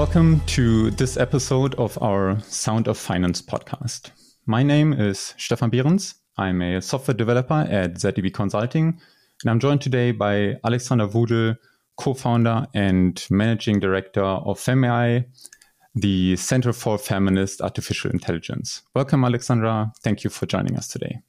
Welcome to this episode of our Sound of Finance podcast. My name is Stefan Behrens. I'm a software developer at zeb Consulting, and I'm joined today by Alexandra Wudel, co-founder and managing director of FemAI, the Center for Feminist Artificial Intelligence. Welcome, Alexandra. Thank you for joining us today.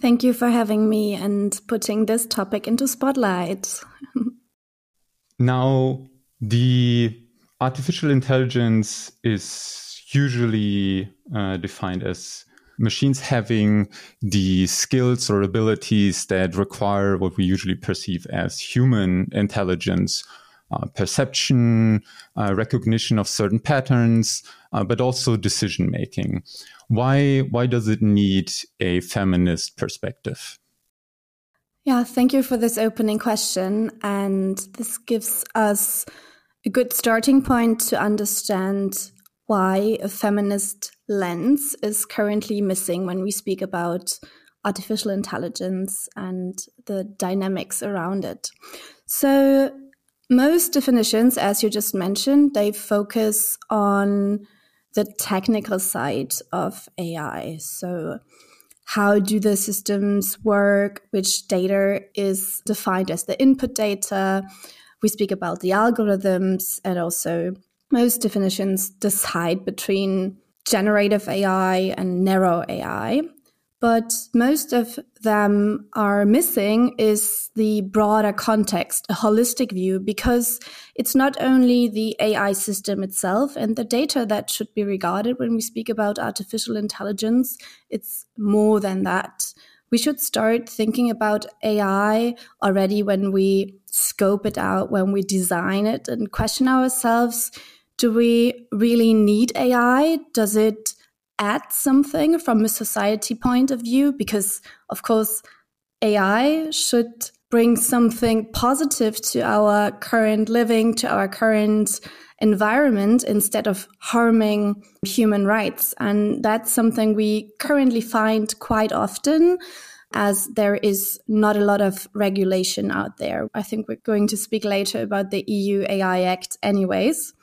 Thank you for having me and putting this topic into spotlight. now, the artificial intelligence is usually uh, defined as machines having the skills or abilities that require what we usually perceive as human intelligence, uh, perception, uh, recognition of certain patterns, uh, but also decision making. Why why does it need a feminist perspective? Yeah, thank you for this opening question, and this gives us a good starting point to understand why a feminist lens is currently missing when we speak about artificial intelligence and the dynamics around it. So, most definitions, as you just mentioned, they focus on the technical side of AI. So, how do the systems work? Which data is defined as the input data? We speak about the algorithms and also most definitions decide between generative AI and narrow AI. But most of them are missing is the broader context, a holistic view, because it's not only the AI system itself and the data that should be regarded when we speak about artificial intelligence. It's more than that. We should start thinking about AI already when we scope it out, when we design it, and question ourselves do we really need AI? Does it add something from a society point of view? Because, of course, AI should bring something positive to our current living, to our current environment, instead of harming human rights. And that's something we currently find quite often as there is not a lot of regulation out there. I think we're going to speak later about the EU AI Act, anyways.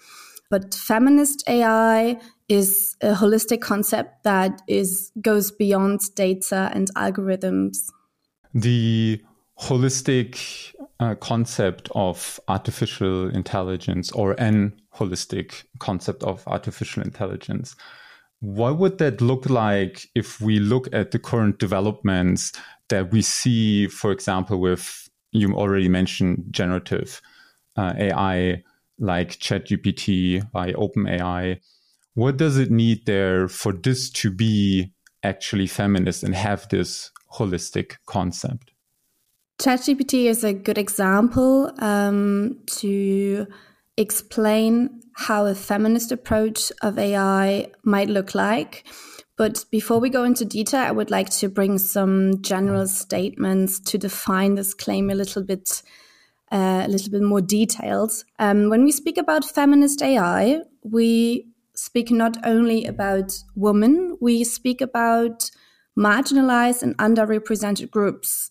But feminist AI is a holistic concept that is goes beyond data and algorithms. The holistic uh, concept of artificial intelligence or an holistic concept of artificial intelligence what would that look like if we look at the current developments that we see for example with you already mentioned generative uh, ai like ChatGPT by OpenAI. What does it need there for this to be actually feminist and have this holistic concept? ChatGPT is a good example um, to explain how a feminist approach of AI might look like. But before we go into detail, I would like to bring some general statements to define this claim a little bit uh, a little bit more detailed. Um, when we speak about feminist AI, we speak not only about women, we speak about marginalized and underrepresented groups.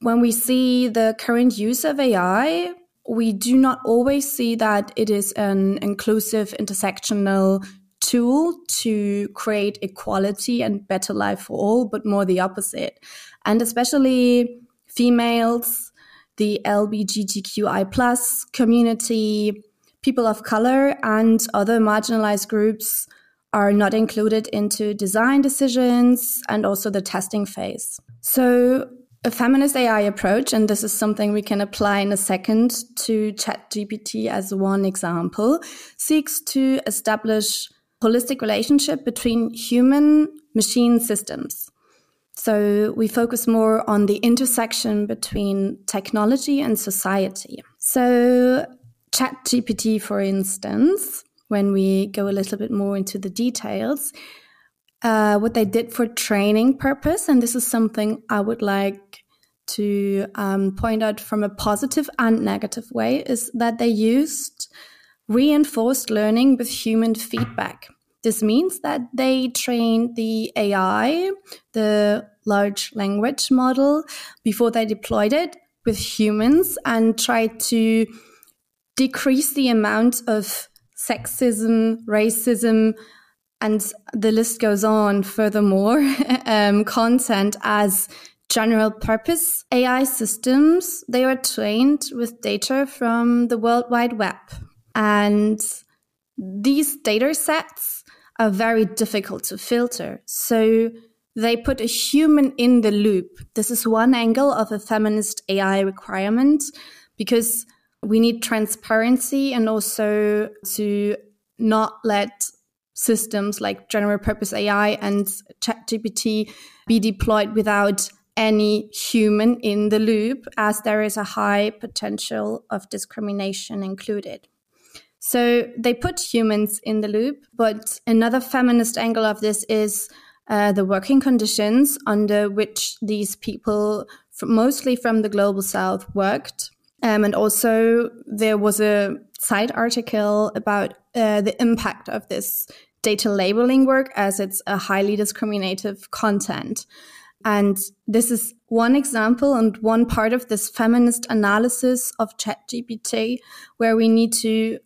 When we see the current use of AI, we do not always see that it is an inclusive, intersectional tool to create equality and better life for all, but more the opposite. And especially females, the LGBTQI plus community, people of color, and other marginalized groups are not included into design decisions and also the testing phase. So a feminist AI approach, and this is something we can apply in a second to ChatGPT as one example, seeks to establish holistic relationship between human machine systems. So we focus more on the intersection between technology and society. So ChatGPT, for instance, when we go a little bit more into the details, uh, what they did for training purpose, and this is something I would like to um, point out from a positive and negative way, is that they used reinforced learning with human feedback. This means that they trained the AI, the large language model, before they deployed it with humans and tried to decrease the amount of sexism, racism, and the list goes on furthermore, um, content as general purpose AI systems. They are trained with data from the World Wide Web. And these data sets are very difficult to filter. So they put a human in the loop. This is one angle of a feminist AI requirement because we need transparency and also to not let systems like general purpose AI and ChatGPT be deployed without any human in the loop, as there is a high potential of discrimination included. So they put humans in the loop, but another feminist angle of this is uh, the working conditions under which these people, mostly from the global south, worked. Um, and also, there was a side article about uh, the impact of this data labeling work as it's a highly discriminative content. And this is one example and one part of this feminist analysis of ChatGPT, where we need to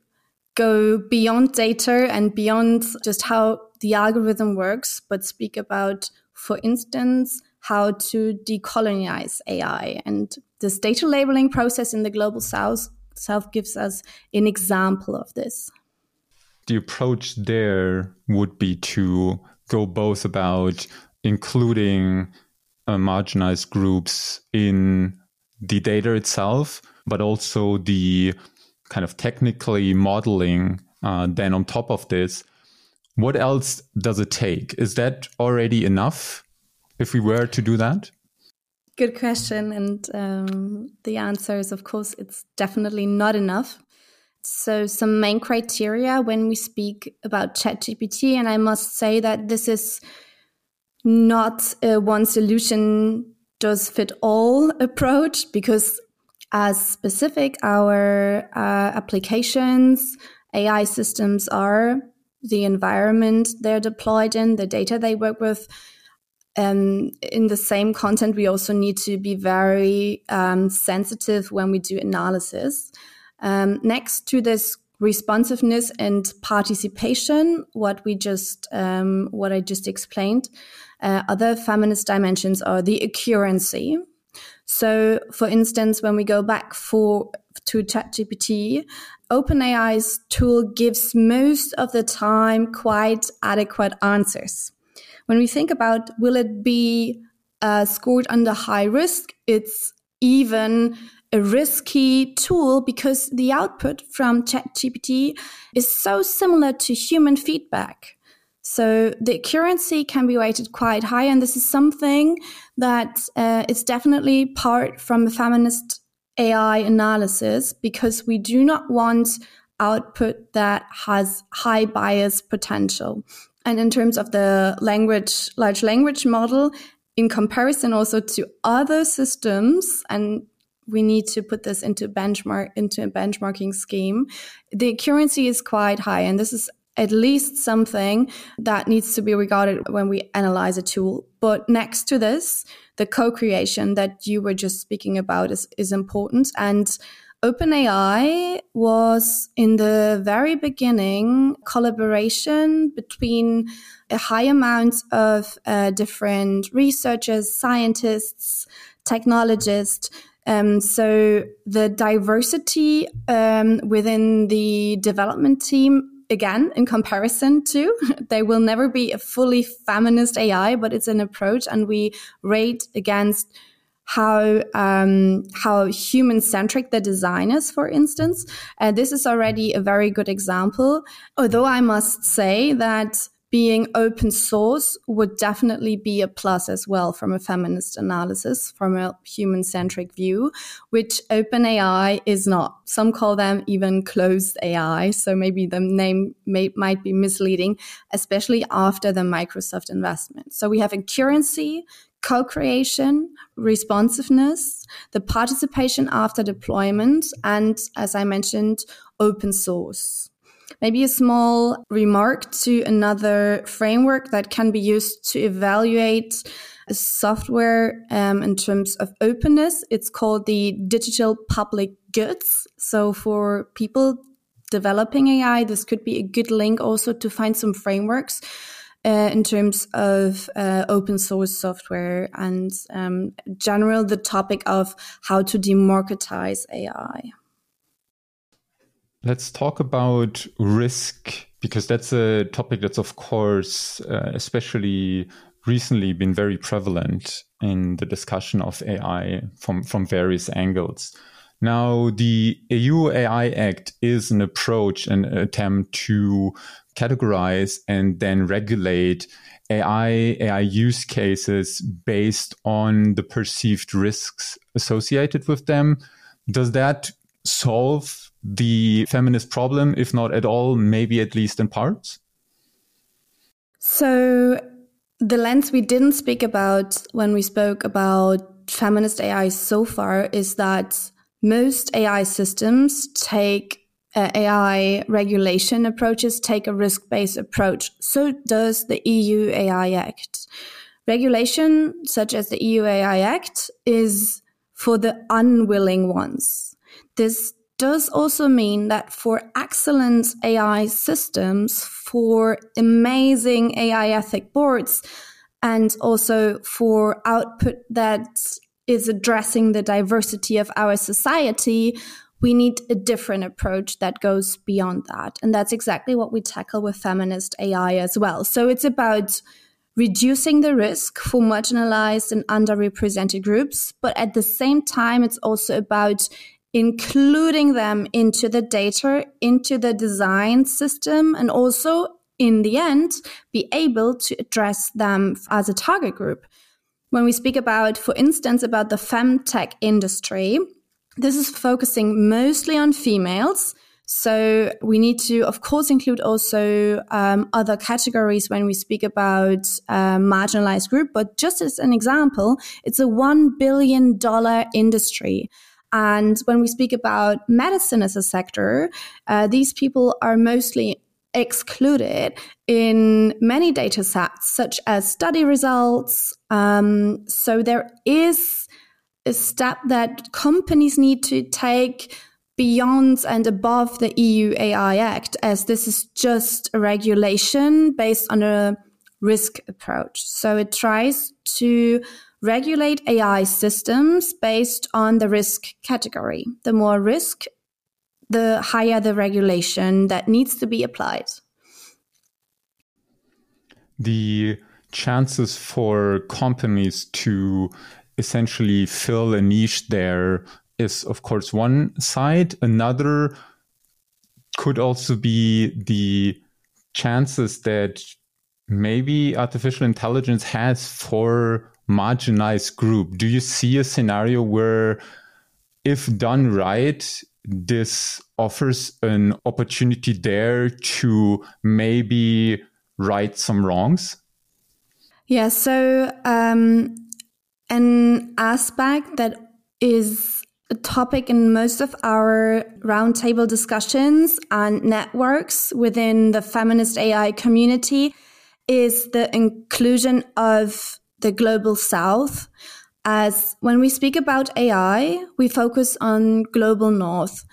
go beyond data and beyond just how the algorithm works, but speak about, for instance, how to decolonize AI. And this data labeling process in the global south, south gives us an example of this. The approach there would be to go both about including uh, marginalized groups in the data itself, but also the kind of technically modeling uh, then on top of this. What else does it take? Is that already enough? if we were to do that? Good question. And um, the answer is, of course, it's definitely not enough. So, some main criteria when we speak about ChatGPT, and I must say that this is not a one solution does fit all approach because, as specific our uh, applications, AI systems are, the environment they're deployed in, the data they work with, um, in the same content, we also need to be very um, sensitive when we do analysis. Um, next to this responsiveness and participation, what we just um, what I just explained, uh, other feminist dimensions are the accuracy. So, for instance, when we go back for to ChatGPT, OpenAI's tool gives most of the time quite adequate answers. When we think about will it be uh, scored under high risk, it's even a risky tool because the output from ChatGPT is so similar to human feedback. So the accuracy can be rated quite high, and this is something that uh, is definitely part from a feminist AI analysis because we do not want output that has high bias potential. And in terms of the language, large language model, in comparison also to other systems, and we need to put this into benchmark into a benchmarking scheme. The accuracy is quite high, and this is at least something that needs to be regarded when we analyze a tool. But next to this, the co-creation that you were just speaking about is, is important. And OpenAI was in the very beginning collaboration between a high amount of uh, different researchers, scientists, technologists. Um, so the diversity um, within the development team again in comparison to there will never be a fully feminist ai but it's an approach and we rate against how um, how human centric the design is, for instance. Uh, this is already a very good example. Although I must say that being open source would definitely be a plus as well from a feminist analysis, from a human centric view, which OpenAI is not. Some call them even closed AI. So maybe the name may, might be misleading, especially after the Microsoft investment. So we have currency, co-creation, responsiveness, the participation after deployment, and as I mentioned, open source. Maybe a small remark to another framework that can be used to evaluate a software um, in terms of openness. It's called the digital public goods. So for people developing AI, this could be a good link also to find some frameworks uh, in terms of uh, open source software and um, general the topic of how to democratize AI. Let's talk about risk because that's a topic that's of course uh, especially recently been very prevalent in the discussion of AI from from various angles. Now, the EU AI Act is an approach, an attempt to categorize and then regulate AI, AI use cases based on the perceived risks associated with them. Does that solve the feminist problem, if not at all, maybe at least in parts? So, the lens we didn't speak about when we spoke about feminist AI so far is that most AI systems take uh, AI regulation approaches take a risk based approach. So does the EU AI Act. Regulation, such as the EU AI Act, is for the unwilling ones. This does also mean that for excellent AI systems, for amazing AI ethic boards, and also for output that is addressing the diversity of our society, we need a different approach that goes beyond that. And that's exactly what we tackle with feminist AI as well. So it's about reducing the risk for marginalized and underrepresented groups, but at the same time, it's also about including them into the data, into the design system, and also in the end, be able to address them as a target group. When we speak about, for instance, about the femtech industry, this is focusing mostly on females. So we need to, of course, include also um, other categories when we speak about uh, marginalized group. But just as an example, it's a one billion dollar industry. And when we speak about medicine as a sector, uh, these people are mostly excluded in many data sets, such as study results. Um, so there is a step that companies need to take beyond and above the EU AI Act, as this is just a regulation based on a risk approach. So it tries to regulate AI systems based on the risk category. The more risk, the higher the regulation that needs to be applied. The chances for companies to essentially fill a niche there is, of course, one side. Another could also be the chances that maybe artificial intelligence has for marginalized group. Do you see a scenario where, if done right, this offers an opportunity there to maybe right some wrongs? Yeah, so um, an aspect that is a topic in most of our roundtable discussions and networks within the feminist AI community is the inclusion of the global south. As when we speak about AI, we focus on global north.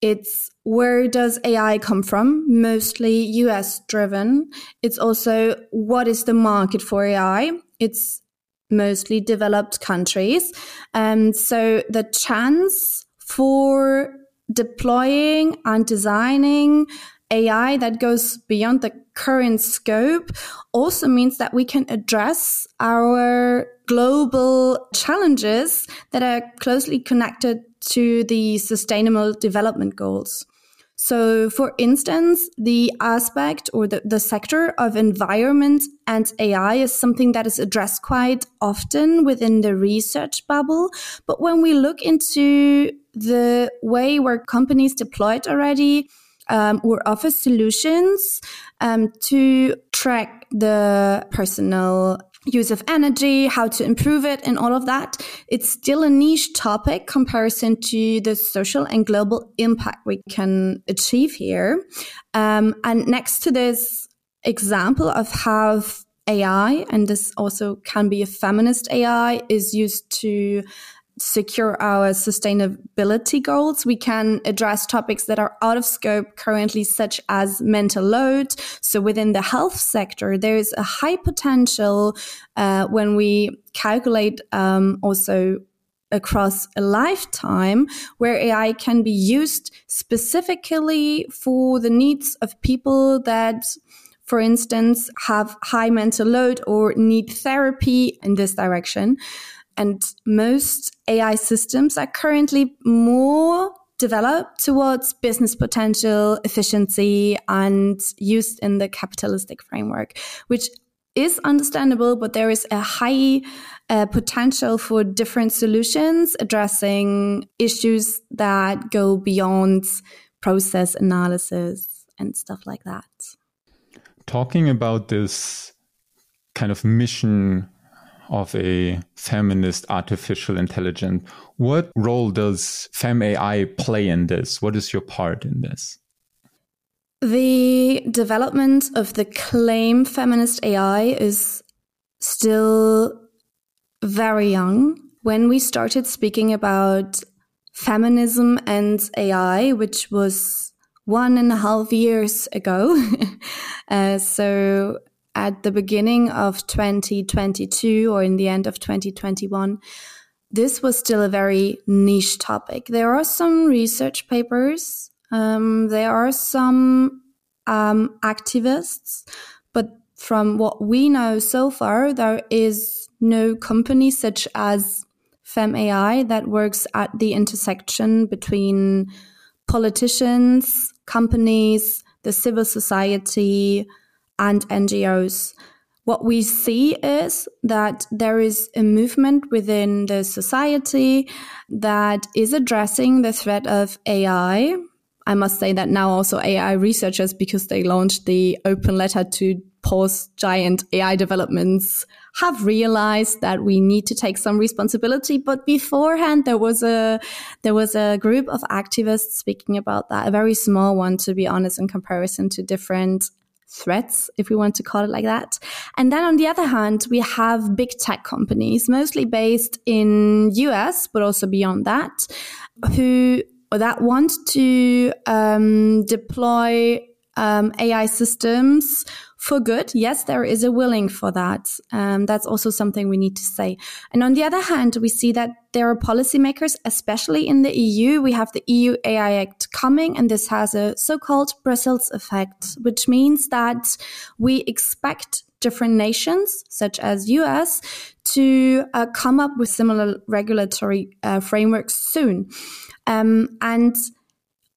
It's where does AI come from? Mostly US driven. It's also what is the market for AI? It's mostly developed countries. And so the chance for deploying and designing AI that goes beyond the current scope also means that we can address our global challenges that are closely connected to the sustainable development goals. So, for instance, the aspect or the, the sector of environment and AI is something that is addressed quite often within the research bubble. But when we look into the way where companies deploy it already, um, or offer solutions um, to track the personal use of energy, how to improve it, and all of that. It's still a niche topic comparison to the social and global impact we can achieve here. Um, and next to this example of how AI, and this also can be a feminist AI, is used to secure our sustainability goals. We can address topics that are out of scope currently, such as mental load. So within the health sector, there is a high potential uh, when we calculate um, also across a lifetime where AI can be used specifically for the needs of people that for instance, have high mental load or need therapy in this direction. And most AI systems are currently more developed towards business potential, efficiency, and used in the capitalistic framework, which is understandable, but there is a high uh, potential for different solutions addressing issues that go beyond process analysis and stuff like that. Talking about this kind of mission of a feminist artificial intelligence. What role does FemAI play in this? What is your part in this? The development of the claim feminist AI is still very young. When we started speaking about feminism and AI, which was one and a half years ago, uh, so at the beginning of 2022 or in the end of 2021, this was still a very niche topic. There are some research papers, um, there are some um, activists, but from what we know so far, there is no company such as FemAI that works at the intersection between politicians, companies, the civil society, and NGOs. What we see is that there is a movement within the society that is addressing the threat of AI. I must say that now also AI researchers, because they launched the open letter to pause giant AI developments, have realized that we need to take some responsibility. But beforehand, there was a there was a group of activists speaking about that, a very small one, to be honest, in comparison to different threats, if we want to call it like that. And then on the other hand, we have big tech companies, mostly based in US, but also beyond that, who that want to um, deploy um, AI systems for good. Yes, there is a willing for that. Um, that's also something we need to say. And on the other hand, we see that there are policymakers, especially in the EU. We have the EU AI Act coming, and this has a so-called Brussels effect, which means that we expect different nations, such as US, to uh, come up with similar regulatory uh, frameworks soon. Um, and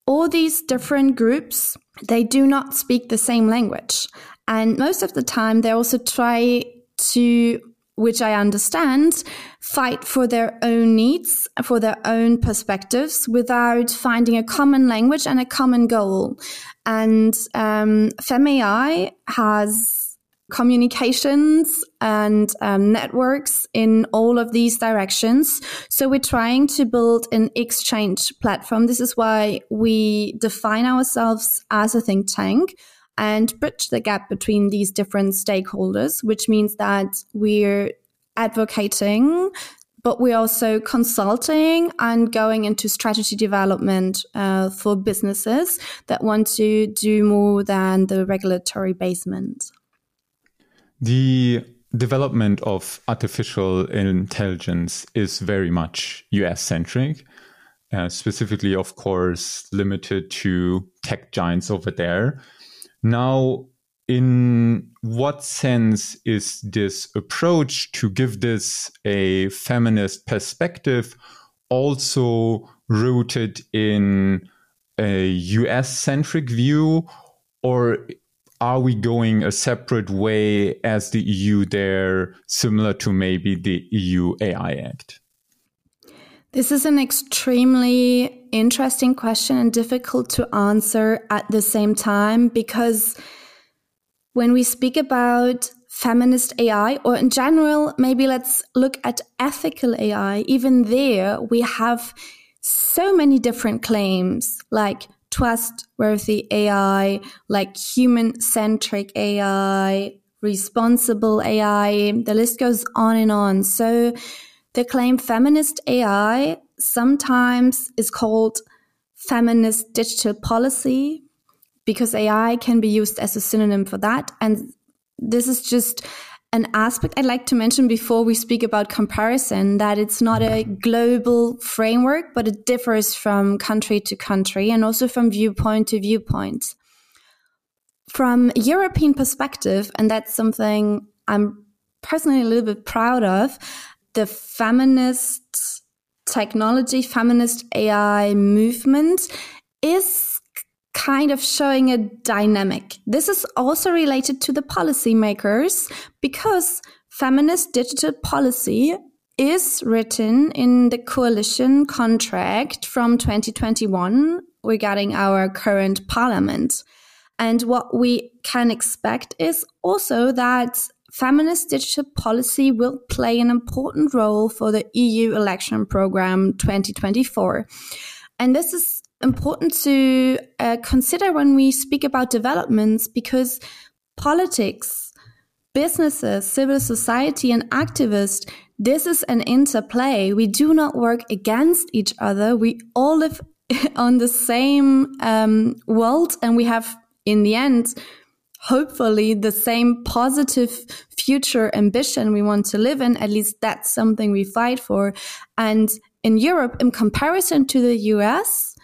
all these different groups, they do not speak the same language. And most of the time, they also try to, which I understand, fight for their own needs, for their own perspectives without finding a common language and a common goal. And um, FemAI has communications and um, networks in all of these directions. So we're trying to build an exchange platform. This is why we define ourselves as a think tank and bridge the gap between these different stakeholders, which means that we're advocating but we're also consulting and going into strategy development uh, for businesses that want to do more than the regulatory basement. The development of artificial intelligence is very much US centric, uh, specifically, of course, limited to tech giants over there. Now, in what sense is this approach to give this a feminist perspective also rooted in a US centric view? Or are we going a separate way as the EU there, similar to maybe the EU AI Act? This is an extremely interesting question and difficult to answer at the same time because when we speak about feminist AI, or in general, maybe let's look at ethical AI, even there we have so many different claims like trustworthy AI, like human centric AI, responsible AI. The list goes on and on. So The claim feminist AI sometimes is called feminist digital policy because AI can be used as a synonym for that. And this is just an aspect I'd like to mention before we speak about comparison that it's not a global framework, but it differs from country to country and also from viewpoint to viewpoint. From a European perspective, and that's something I'm personally a little bit proud of, the feminist technology, feminist AI movement is kind of showing a dynamic. This is also related to the policymakers because feminist digital policy is written in the coalition contract from 2021 regarding our current parliament. And what we can expect is also that feminist digital policy will play an important role for the EU election program 2024. And this is important to uh, consider when we speak about developments because politics, businesses, civil society, and activists, this is an interplay. We do not work against each other. We all live on the same um, world, and we have, in the end, hopefully the same positive future ambition we want to live in. At least that's something we fight for. And in Europe, in comparison to the US,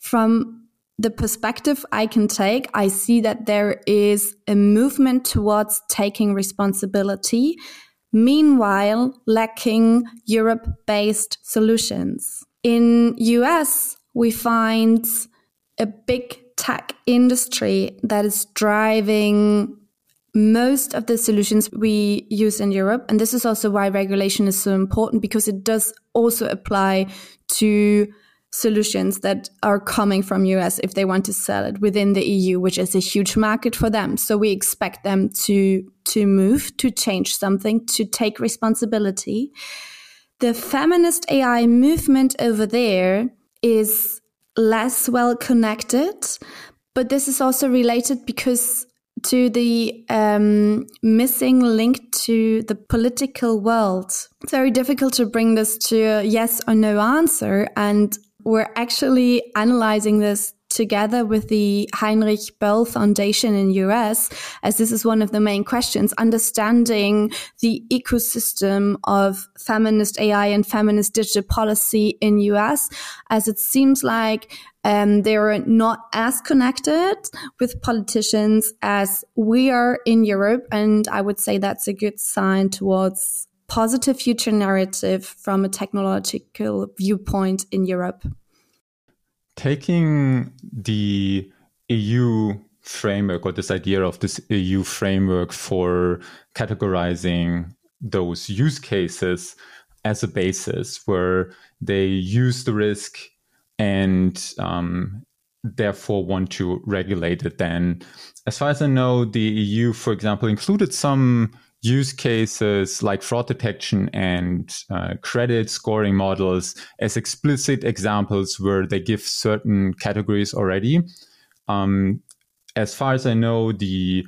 from the perspective I can take, I see that there is a movement towards taking responsibility, meanwhile lacking Europe-based solutions. In US, we find a big tech industry that is driving most of the solutions we use in Europe. And this is also why regulation is so important because it does also apply to solutions that are coming from US if they want to sell it within the EU, which is a huge market for them. So we expect them to to move, to change something, to take responsibility. The feminist AI movement over there is less well connected, but this is also related because to the um, missing link to the political world. It's very difficult to bring this to a yes or no answer. And we're actually analyzing this together with the Heinrich Böll Foundation in US, as this is one of the main questions, understanding the ecosystem of feminist AI and feminist digital policy in US, as it seems like um, they're not as connected with politicians as we are in Europe. And I would say that's a good sign towards positive future narrative from a technological viewpoint in Europe. Taking the EU framework or this idea of this EU framework for categorizing those use cases as a basis where they use the risk and um, therefore want to regulate it then as far as i know the eu for example included some use cases like fraud detection and uh, credit scoring models as explicit examples where they give certain categories already. Um, as far as I know, the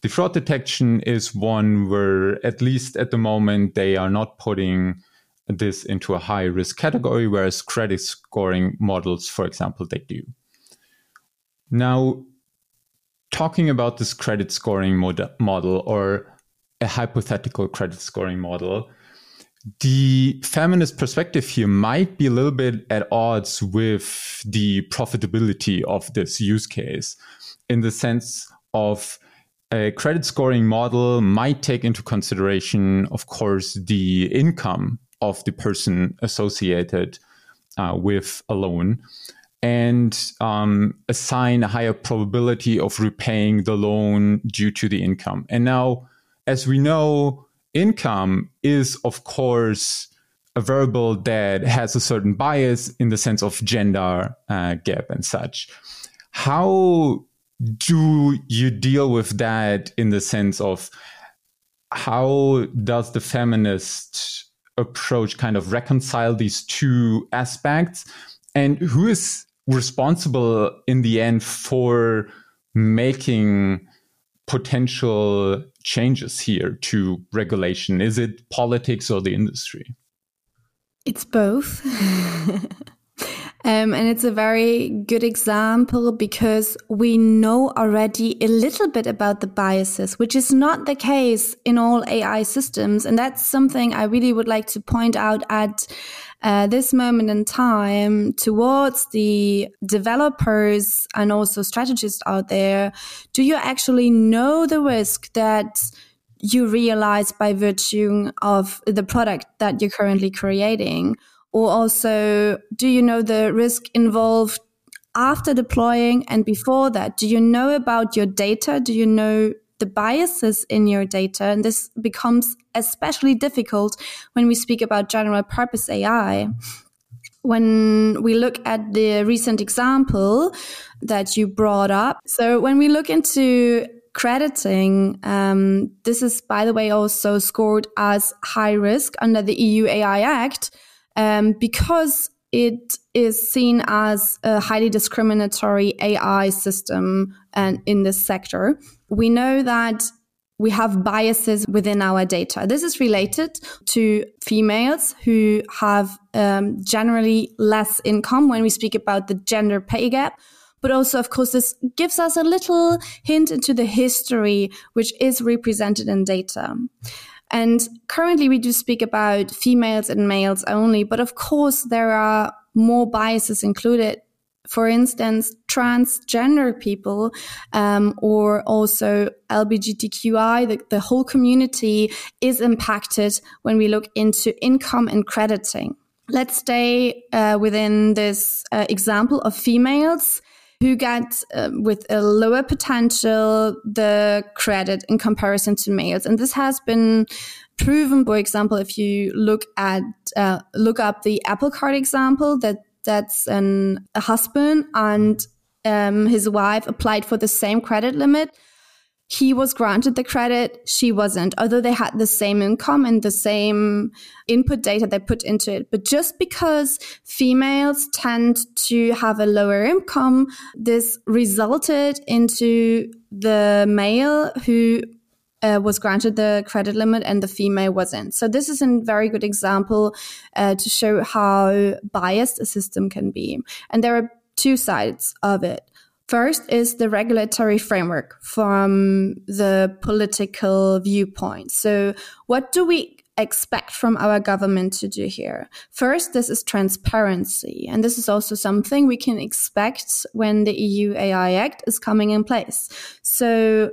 the fraud detection is one where, at least at the moment, they are not putting this into a high risk category, whereas credit scoring models, for example, they do. Now, talking about this credit scoring mod- model or a hypothetical credit scoring model, the feminist perspective here might be a little bit at odds with the profitability of this use case in the sense of a credit scoring model might take into consideration, of course, the income of the person associated uh, with a loan and um, assign a higher probability of repaying the loan due to the income. And now, as we know, income is, of course, a variable that has a certain bias in the sense of gender uh, gap and such. How do you deal with that in the sense of how does the feminist approach kind of reconcile these two aspects? And who is responsible in the end for making potential changes here to regulation? Is it politics or the industry? It's both. Um, and it's a very good example because we know already a little bit about the biases, which is not the case in all AI systems. And that's something I really would like to point out at uh, this moment in time towards the developers and also strategists out there. Do you actually know the risk that you realize by virtue of the product that you're currently creating? Or also, do you know the risk involved after deploying and before that? Do you know about your data? Do you know the biases in your data? And this becomes especially difficult when we speak about general purpose AI. When we look at the recent example that you brought up. So when we look into crediting, um, this is, by the way, also scored as high risk under the EU AI Act um, because it is seen as a highly discriminatory AI system and in this sector. We know that we have biases within our data. This is related to females who have um, generally less income when we speak about the gender pay gap. But also, of course, this gives us a little hint into the history which is represented in data. And currently we do speak about females and males only, but of course there are more biases included. For instance, transgender people, um, or also LGBTQI, the, the whole community is impacted when we look into income and crediting. Let's stay uh, within this uh, example of females who get uh, with a lower potential the credit in comparison to males. And this has been proven, for example, if you look at uh, look up the Apple Card example, that that's an, a husband and um, his wife applied for the same credit limit he was granted the credit, she wasn't, although they had the same income and the same input data they put into it. But just because females tend to have a lower income, this resulted into the male who uh, was granted the credit limit and the female wasn't. So this is a very good example uh, to show how biased a system can be. And there are two sides of it. First is the regulatory framework from the political viewpoint. So, what do we expect from our government to do here? First, this is transparency. And this is also something we can expect when the EU AI Act is coming in place. So,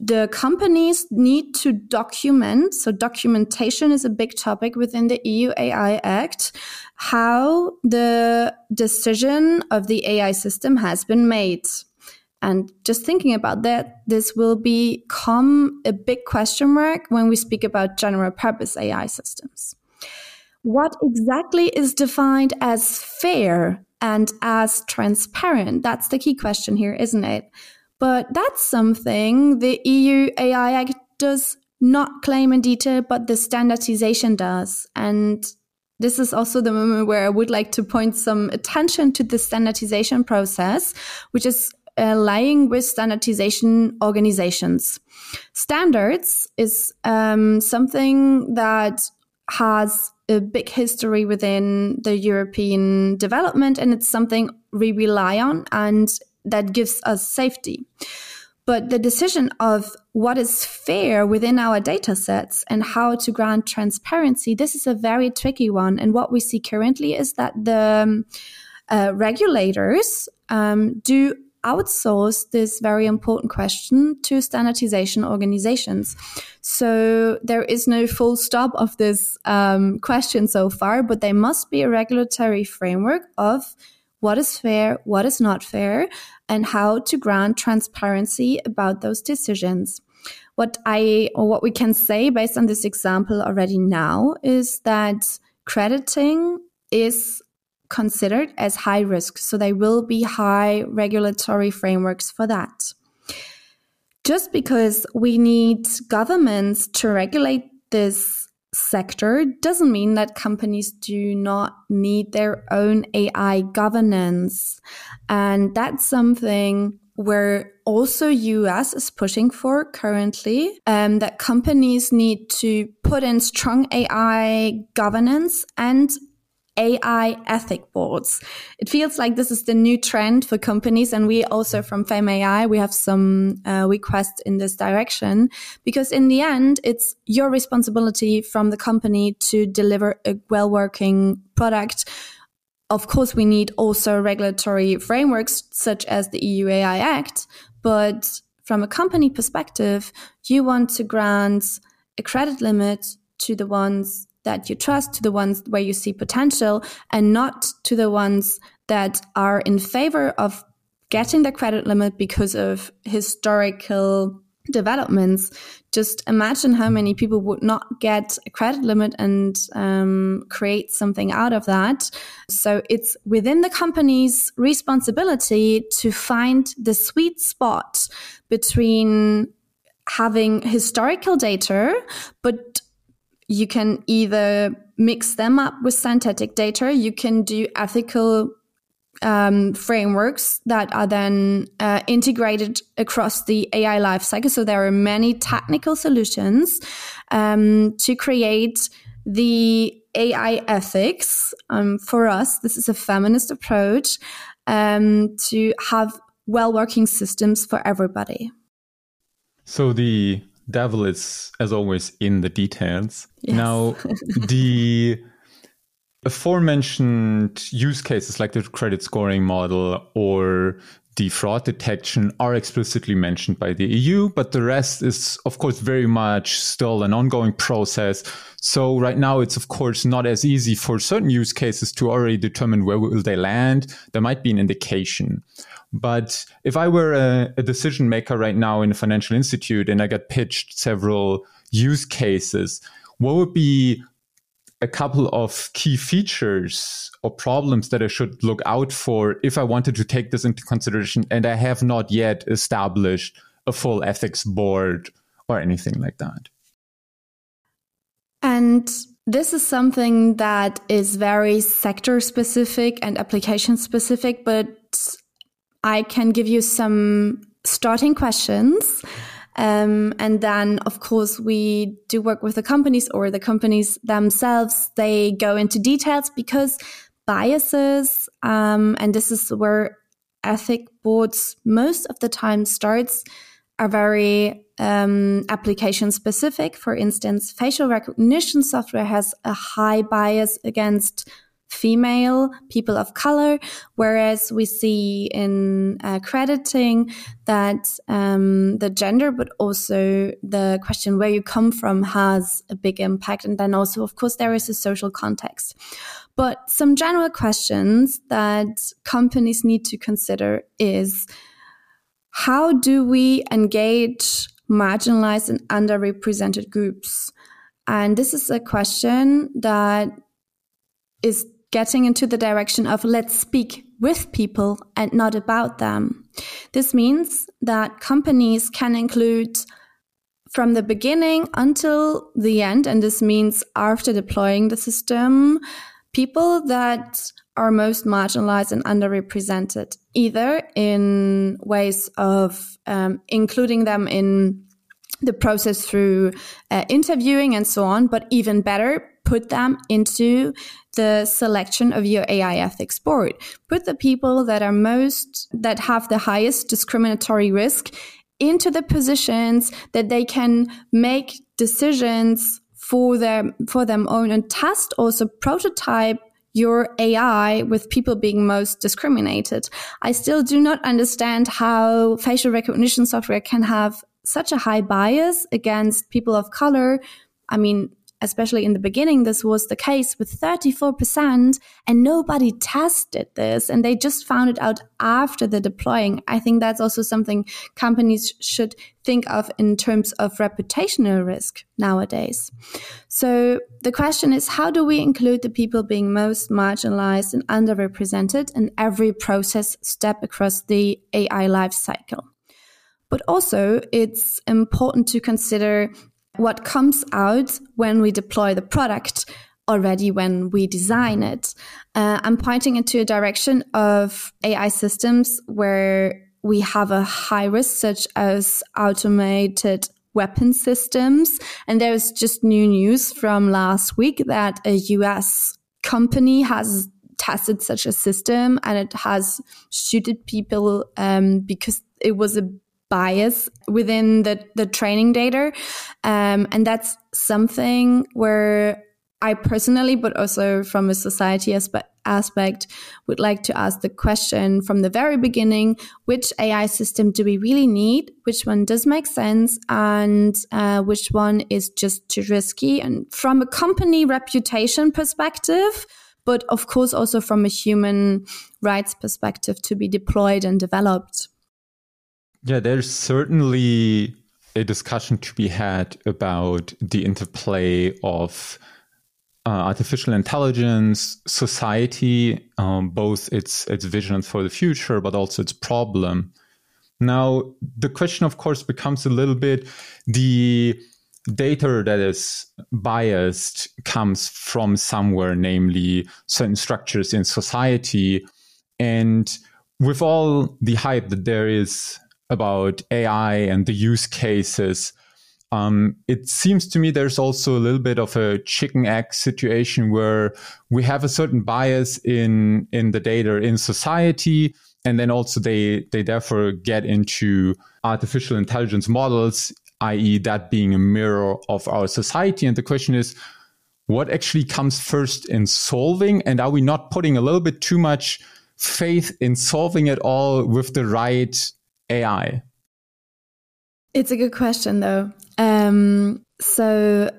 the companies need to document. So documentation is a big topic within the EU AI Act, how the decision of the AI system has been made. And just thinking about that, this will become a big question mark when we speak about general purpose AI systems. What exactly is defined as fair and as transparent? That's the key question here, isn't it? But that's something the EU AI Act does not claim in detail, but the standardization does. And this is also the moment where I would like to point some attention to the standardization process, which is uh, lying with standardization organizations. Standards is um, something that has a big history within the European development, and it's something we rely on. And that gives us safety. But the decision of what is fair within our data sets and how to grant transparency, this is a very tricky one. And what we see currently is that the um, uh, regulators um, do outsource this very important question to standardization organizations. So there is no full stop of this um, question so far, but there must be a regulatory framework of what is fair, what is not fair, and how to grant transparency about those decisions. What I, or what we can say based on this example already now is that crediting is considered as high risk. So there will be high regulatory frameworks for that. Just because we need governments to regulate this sector doesn't mean that companies do not need their own AI governance. And that's something where also US is pushing for currently, um, that companies need to put in strong AI governance and AI ethic boards. It feels like this is the new trend for companies. And we also from FemAI, we have some uh, requests in this direction because in the end, it's your responsibility from the company to deliver a well working product. Of course, we need also regulatory frameworks such as the EU AI Act, but from a company perspective, you want to grant a credit limit to the ones that you trust, to the ones where you see potential, and not to the ones that are in favor of getting the credit limit because of historical developments. Just imagine how many people would not get a credit limit and um, create something out of that. So it's within the company's responsibility to find the sweet spot between having historical data, but you can either mix them up with synthetic data. You can do ethical um, frameworks that are then uh, integrated across the AI lifecycle. So there are many technical solutions um, to create the AI ethics. Um, for us, this is a feminist approach um, to have well working systems for everybody. So the devil is, as always, in the details. Yes. Now, the aforementioned use cases like the credit scoring model or the fraud detection are explicitly mentioned by the EU, but the rest is, of course, very much still an ongoing process. So right now, it's of course not as easy for certain use cases to already determine where will they land. There might be an indication. But if I were a, a decision maker right now in a financial institute and I got pitched several use cases, what would be a couple of key features or problems that I should look out for if I wanted to take this into consideration and I have not yet established a full ethics board or anything like that. And this is something that is very sector specific and application specific, but I can give you some starting questions. Um, and then, of course, we do work with the companies or the companies themselves. They go into details because biases, um, and this is where ethic boards most of the time starts, are very um, application specific. For instance, facial recognition software has a high bias against female people of color, whereas we see in uh, crediting that um, the gender, but also the question where you come from has a big impact. And then also, of course, there is a social context. But some general questions that companies need to consider is how do we engage marginalized and underrepresented groups? And this is a question that is getting into the direction of let's speak with people and not about them. This means that companies can include from the beginning until the end, and this means after deploying the system, people that are most marginalized and underrepresented, either in ways of um, including them in the process through uh, interviewing and so on, but even better, put them into the selection of your AI ethics board. Put the people that are most, that have the highest discriminatory risk into the positions that they can make decisions for them, for them own and test also prototype your AI with people being most discriminated. I still do not understand how facial recognition software can have such a high bias against people of color. I mean, especially in the beginning, this was the case with 34%, and nobody tested this, and they just found it out after the deploying. I think that's also something companies should think of in terms of reputational risk nowadays. So the question is how do we include the people being most marginalized and underrepresented in every process step across the AI life cycle? But also, it's important to consider what comes out when we deploy the product already when we design it. Uh, I'm pointing into a direction of AI systems where we have a high risk, such as automated weapon systems. And there's just new news from last week that a US company has tested such a system and it has suited people um, because it was a bias within the, the training data. Um, and that's something where I personally, but also from a society aspect, aspect, would like to ask the question from the very beginning which AI system do we really need? Which one does make sense? And uh, which one is just too risky? And from a company reputation perspective, but of course also from a human rights perspective to be deployed and developed. Yeah, there's certainly a discussion to be had about the interplay of uh, artificial intelligence, society, um, both its its vision for the future, but also its problem. Now, the question, of course, becomes a little bit the data that is biased comes from somewhere, namely certain structures in society. And with all the hype that there is about AI and the use cases, um, it seems to me there's also a little bit of a chicken egg situation where we have a certain bias in in the data in society, and then also they they therefore get into artificial intelligence models, i.e., that being a mirror of our society. And the question is, what actually comes first in solving, and are we not putting a little bit too much faith in solving it all with the right AI? It's a good question, though. Um, so,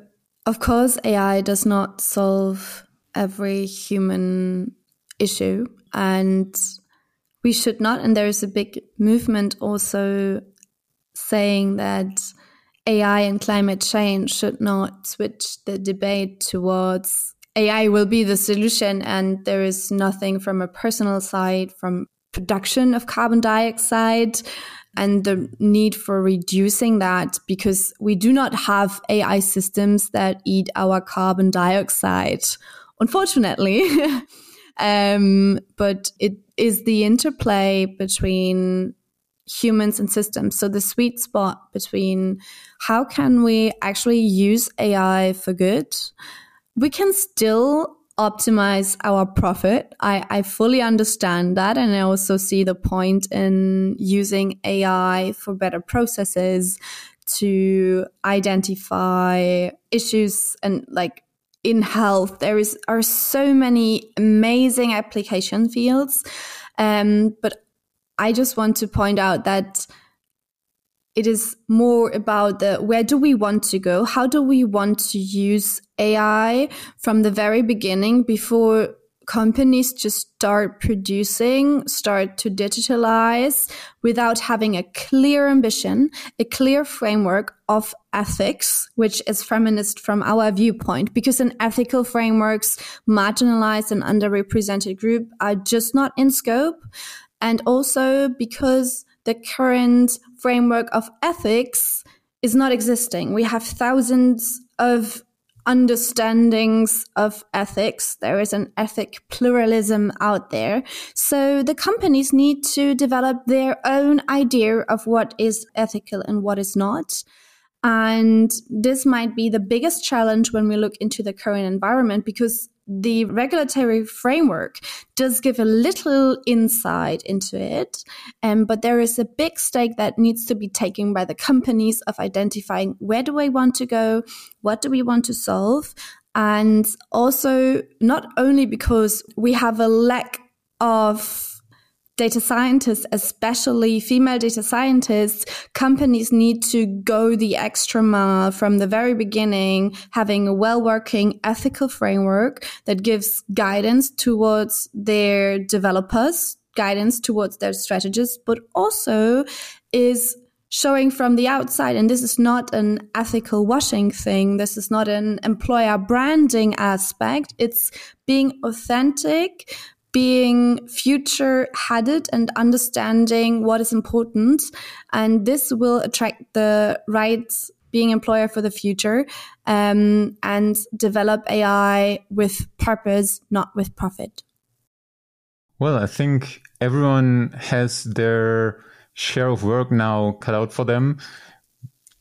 of course, AI does not solve every human issue, and we should not. And there is a big movement also saying that AI and climate change should not switch the debate towards AI will be the solution, and there is nothing from a personal side, from production of carbon dioxide and the need for reducing that because we do not have AI systems that eat our carbon dioxide, unfortunately. um, but it is the interplay between humans and systems. So the sweet spot between how can we actually use AI for good? We can still optimize our profit. I, I fully understand that. And I also see the point in using AI for better processes to identify issues and like in health there is are so many amazing application fields um, but i just want to point out that it is more about the where do we want to go? How do we want to use AI from the very beginning before companies just start producing, start to digitalize without having a clear ambition, a clear framework of ethics, which is feminist from our viewpoint, because in ethical frameworks, marginalized and underrepresented group are just not in scope. And also because the current framework of ethics is not existing. We have thousands of understandings of ethics. There is an ethic pluralism out there. So the companies need to develop their own idea of what is ethical and what is not. And this might be the biggest challenge when we look into the current environment because the regulatory framework does give a little insight into it, um, but there is a big stake that needs to be taken by the companies of identifying where do we want to go, what do we want to solve, and also not only because we have a lack of data scientists, especially female data scientists, companies need to go the extra mile from the very beginning, having a well working ethical framework that gives guidance towards their developers, guidance towards their strategists, but also is showing from the outside. And this is not an ethical washing thing. This is not an employer branding aspect. It's being authentic, being future headed and understanding what is important. And this will attract the right being employer for the future um, and develop AI with purpose, not with profit. Well, I think everyone has their share of work now cut out for them.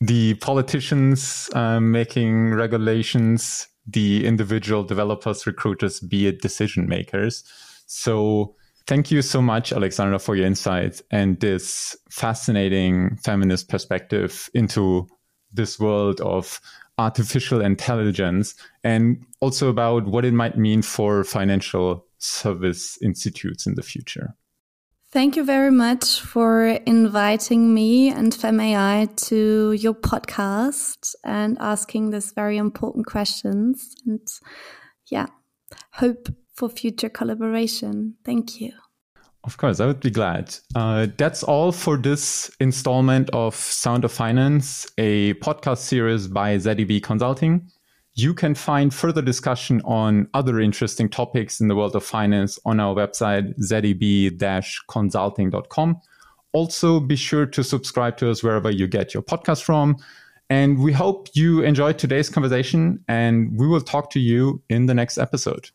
The politicians uh, making regulations, the individual developers, recruiters, be it decision makers. So thank you so much, Alexandra, for your insights and this fascinating feminist perspective into this world of artificial intelligence and also about what it might mean for financial service institutes in the future. Thank you very much for inviting me and FemAI to your podcast and asking these very important questions. And yeah, hope for future collaboration. Thank you. Of course, I would be glad. Uh, that's all for this installment of Sound of Finance, a podcast series by ZEB Consulting. You can find further discussion on other interesting topics in the world of finance on our website, zeb-consulting.com. Also, be sure to subscribe to us wherever you get your podcast from. And we hope you enjoyed today's conversation, and we will talk to you in the next episode.